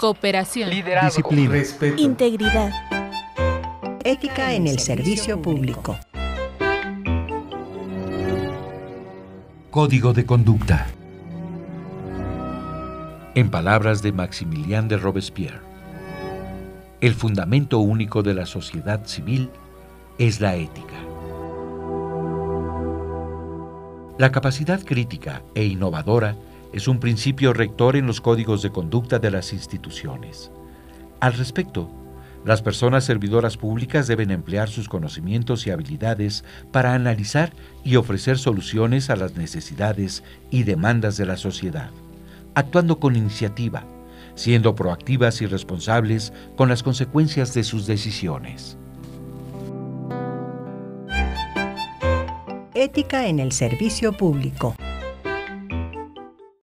Cooperación. Disciplina. Respeto. Integridad. Ética en el servicio público. Código de conducta. En palabras de Maximilien de Robespierre, el fundamento único de la sociedad civil es la ética. La capacidad crítica e innovadora es un principio rector en los códigos de conducta de las instituciones. Al respecto, las personas servidoras públicas deben emplear sus conocimientos y habilidades para analizar y ofrecer soluciones a las necesidades y demandas de la sociedad, actuando con iniciativa, siendo proactivas y responsables con las consecuencias de sus decisiones. Ética en el servicio público.